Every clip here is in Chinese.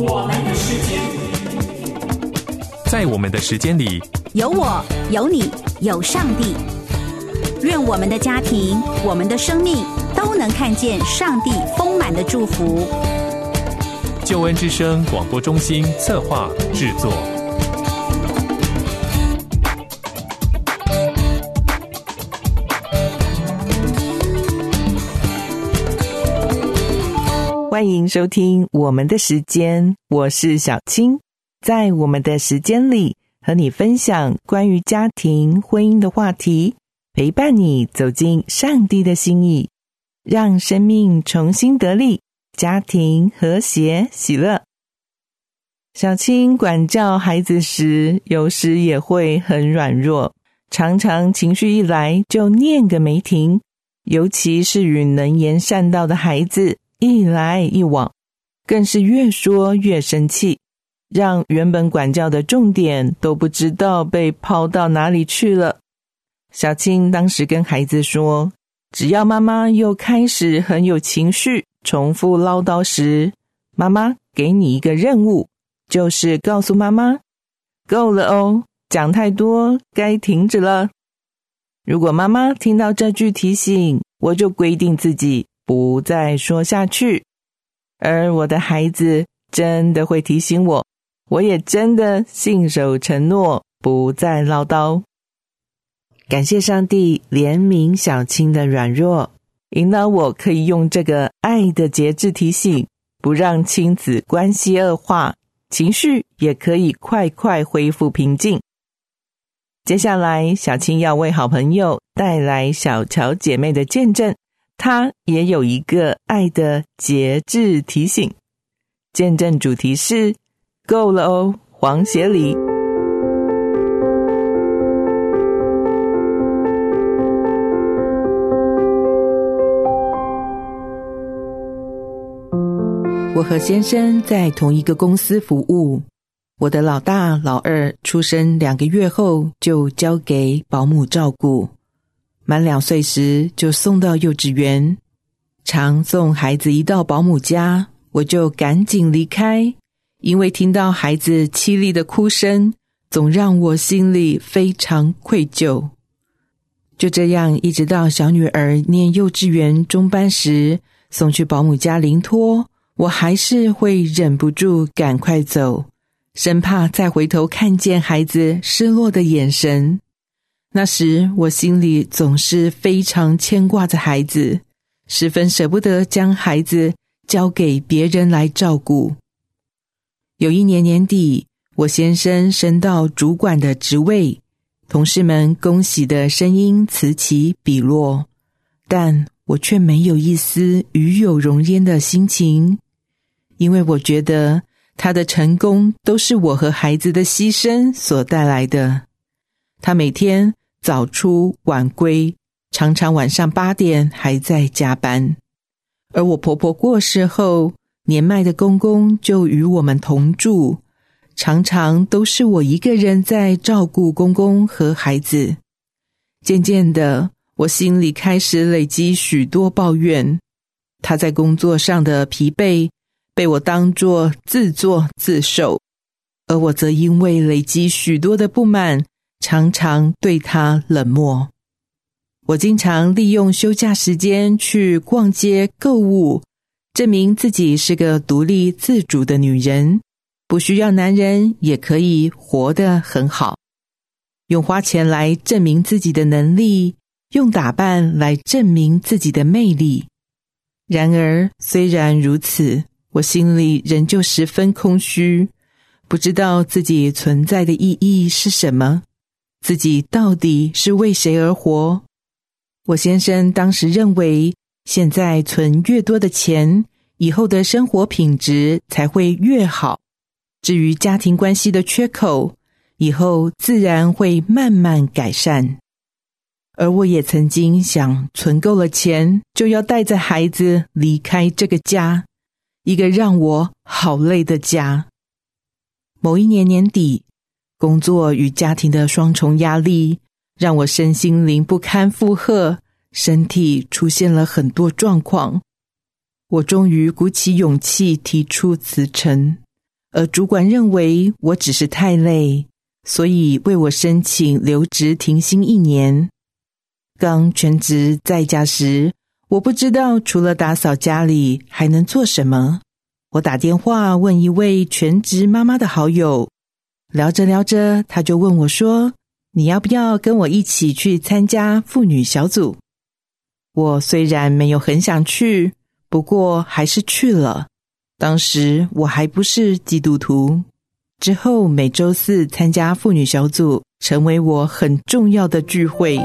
我们的时间，在我们的时间里，有我，有你，有上帝。愿我们的家庭，我们的生命都能看见上帝丰满的祝福。救恩之声广播中心策划制作。欢迎收听我们的时间，我是小青。在我们的时间里，和你分享关于家庭、婚姻的话题，陪伴你走进上帝的心意，让生命重新得力，家庭和谐喜乐。小青管教孩子时，有时也会很软弱，常常情绪一来就念个没停，尤其是与能言善道的孩子。一来一往，更是越说越生气，让原本管教的重点都不知道被抛到哪里去了。小青当时跟孩子说：“只要妈妈又开始很有情绪，重复唠叨时，妈妈给你一个任务，就是告诉妈妈，够了哦，讲太多，该停止了。如果妈妈听到这句提醒，我就规定自己。”不再说下去，而我的孩子真的会提醒我，我也真的信守承诺，不再唠叨。感谢上帝怜悯小青的软弱，引导我可以用这个爱的节制提醒，不让亲子关系恶化，情绪也可以快快恢复平静。接下来，小青要为好朋友带来小乔姐妹的见证。他也有一个爱的节制提醒，见证主题是够了哦，黄协理。我和先生在同一个公司服务，我的老大、老二出生两个月后就交给保姆照顾。满两岁时就送到幼稚园，常送孩子一到保姆家，我就赶紧离开，因为听到孩子凄厉的哭声，总让我心里非常愧疚。就这样，一直到小女儿念幼稚园中班时，送去保姆家临托，我还是会忍不住赶快走，生怕再回头看见孩子失落的眼神。那时我心里总是非常牵挂着孩子，十分舍不得将孩子交给别人来照顾。有一年年底，我先生升到主管的职位，同事们恭喜的声音此起彼落，但我却没有一丝与有荣焉的心情，因为我觉得他的成功都是我和孩子的牺牲所带来的。他每天。早出晚归，常常晚上八点还在加班。而我婆婆过世后，年迈的公公就与我们同住，常常都是我一个人在照顾公公和孩子。渐渐的，我心里开始累积许多抱怨。他在工作上的疲惫，被我当作自作自受，而我则因为累积许多的不满。常常对他冷漠。我经常利用休假时间去逛街购物，证明自己是个独立自主的女人，不需要男人也可以活得很好。用花钱来证明自己的能力，用打扮来证明自己的魅力。然而，虽然如此，我心里仍旧十分空虚，不知道自己存在的意义是什么。自己到底是为谁而活？我先生当时认为，现在存越多的钱，以后的生活品质才会越好。至于家庭关系的缺口，以后自然会慢慢改善。而我也曾经想，存够了钱，就要带着孩子离开这个家，一个让我好累的家。某一年年底。工作与家庭的双重压力，让我身心灵不堪负荷，身体出现了很多状况。我终于鼓起勇气提出辞呈。而主管认为我只是太累，所以为我申请留职停薪一年。刚全职在家时，我不知道除了打扫家里还能做什么。我打电话问一位全职妈妈的好友，聊着聊着，他就问我说：“你要不要跟我一起去参加妇女小组？”我虽然没有很想去，不过还是去了。当时我还不是基督徒，之后每周四参加妇女小组，成为我很重要的聚会。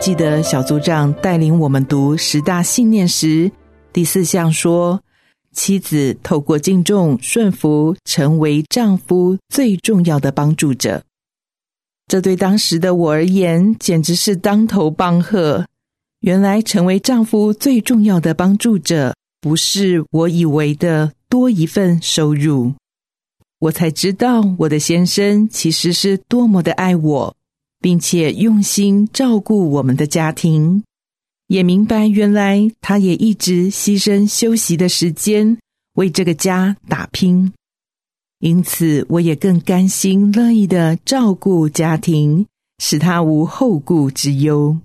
记得小组长带领我们读十大信念时，第四项说：“妻子透过敬重、顺服，成为丈夫最重要的帮助者。”这对当时的我而言，简直是当头棒喝。原来，成为丈夫最重要的帮助者，不是我以为的多一份收入。我才知道，我的先生其实是多么的爱我。并且用心照顾我们的家庭，也明白原来他也一直牺牲休息的时间为这个家打拼，因此我也更甘心乐意的照顾家庭，使他无后顾之忧。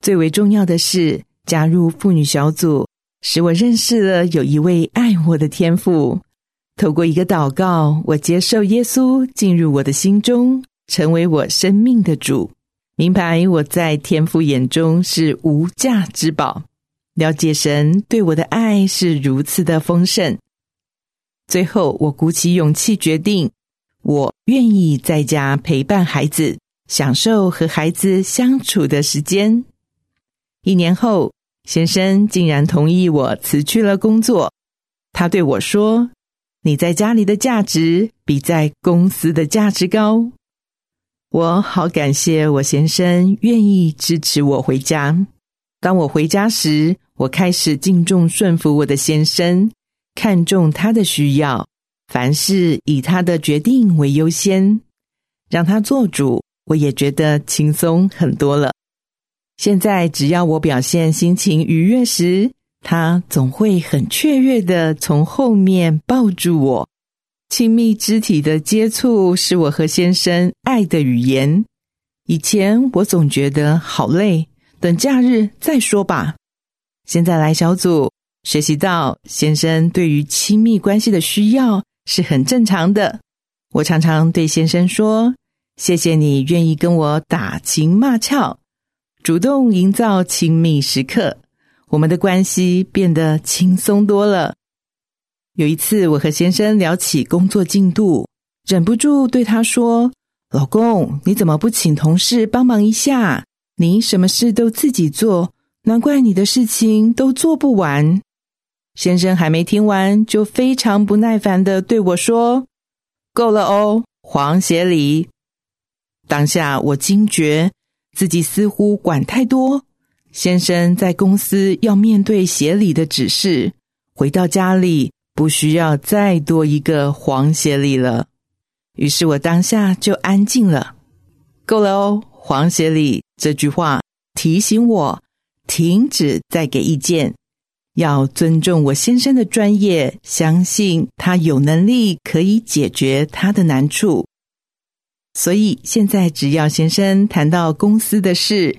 最为重要的是，加入妇女小组，使我认识了有一位爱我的天父。透过一个祷告，我接受耶稣进入我的心中。成为我生命的主，明白我在天父眼中是无价之宝。了解神对我的爱是如此的丰盛。最后，我鼓起勇气决定，我愿意在家陪伴孩子，享受和孩子相处的时间。一年后，先生竟然同意我辞去了工作。他对我说：“你在家里的价值比在公司的价值高。”我好感谢我先生愿意支持我回家。当我回家时，我开始敬重顺服我的先生，看重他的需要，凡事以他的决定为优先，让他做主，我也觉得轻松很多了。现在只要我表现心情愉悦时，他总会很雀跃的从后面抱住我。亲密肢体的接触是我和先生爱的语言。以前我总觉得好累，等假日再说吧。现在来小组学习到，先生对于亲密关系的需要是很正常的。我常常对先生说：“谢谢你愿意跟我打情骂俏，主动营造亲密时刻，我们的关系变得轻松多了。”有一次，我和先生聊起工作进度，忍不住对他说：“老公，你怎么不请同事帮忙一下？你什么事都自己做，难怪你的事情都做不完。”先生还没听完，就非常不耐烦的对我说：“够了哦，黄协理。”当下我惊觉自己似乎管太多。先生在公司要面对协理的指示，回到家里。不需要再多一个黄协理了，于是我当下就安静了。够了哦，黄协理这句话提醒我停止再给意见，要尊重我先生的专业，相信他有能力可以解决他的难处。所以现在只要先生谈到公司的事，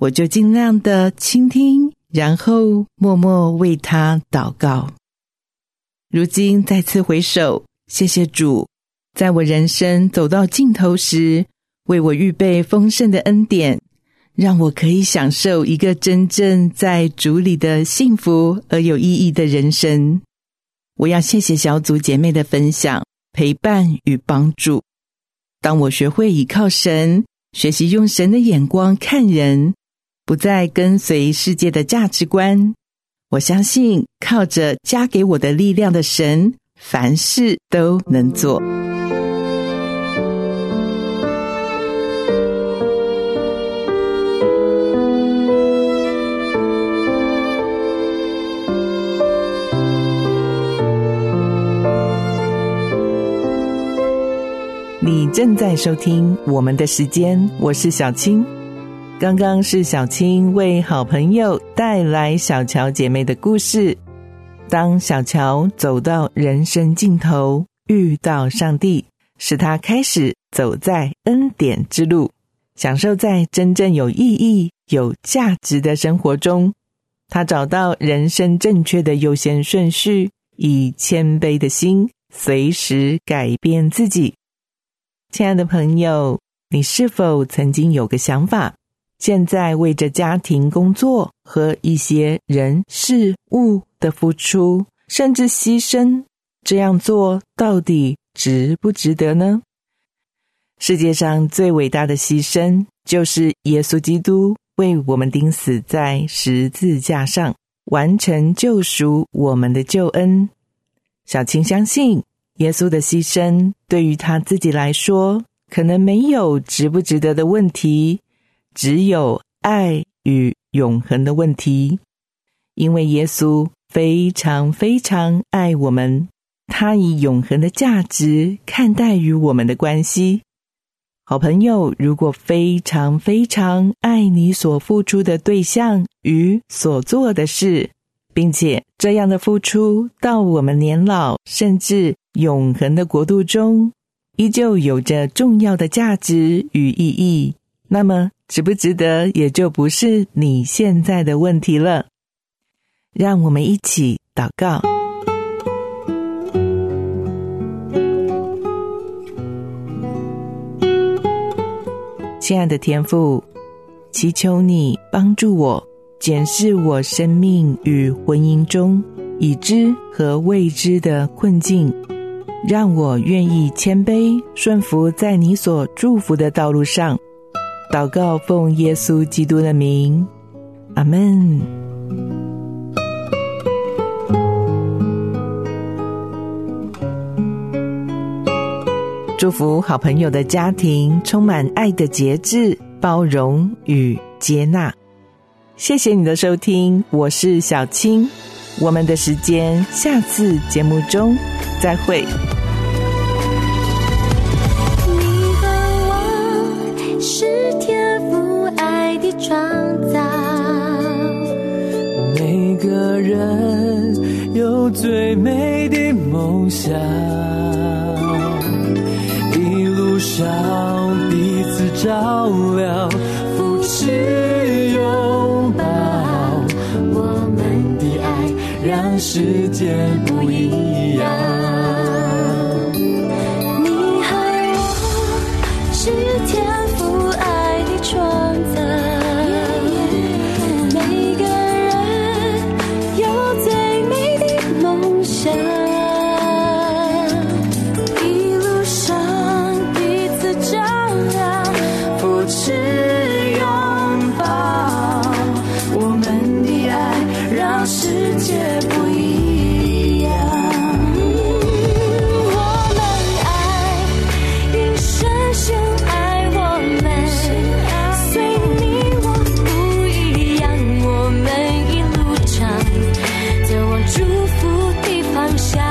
我就尽量的倾听，然后默默为他祷告。如今再次回首，谢谢主，在我人生走到尽头时，为我预备丰盛的恩典，让我可以享受一个真正在主里的幸福而有意义的人生。我要谢谢小组姐妹的分享、陪伴与帮助。当我学会倚靠神，学习用神的眼光看人，不再跟随世界的价值观。我相信靠着加给我的力量的神凡事都能做。你正在收听我们的时间我是小青。刚刚是小青为好朋友带来小乔姐妹的故事。当小乔走到人生尽头，遇到上帝，使他开始走在恩典之路，享受在真正有意义、有价值的生活中。他找到人生正确的优先顺序，以谦卑的心，随时改变自己。亲爱的朋友，你是否曾经有个想法？现在为着家庭、工作和一些人事物的付出，甚至牺牲，这样做到底值不值得呢？世界上最伟大的牺牲，就是耶稣基督为我们钉死在十字架上，完成救赎我们的救恩。小青相信。耶稣的牺牲对于他自己来说，可能没有值不值得的问题，只有爱与永恒的问题。因为耶稣非常非常爱我们，他以永恒的价值看待与我们的关系。好朋友，如果非常非常爱你所付出的对象与所做的事，并且这样的付出到我们年老，甚至。永恒的国度中，依旧有着重要的价值与意义。那么，值不值得，也就不是你现在的问题了。让我们一起祷告，亲爱的天父，祈求你帮助我检视我生命与婚姻中已知和未知的困境。让我愿意谦卑顺服在你所祝福的道路上，祷告奉耶稣基督的名，阿门。祝福好朋友的家庭充满爱的节制、包容与接纳。谢谢你的收听，我是小青。我们的时间，下次节目中再会。有最美的梦想，一路上彼此照亮，扶持拥抱。我们的爱让世界的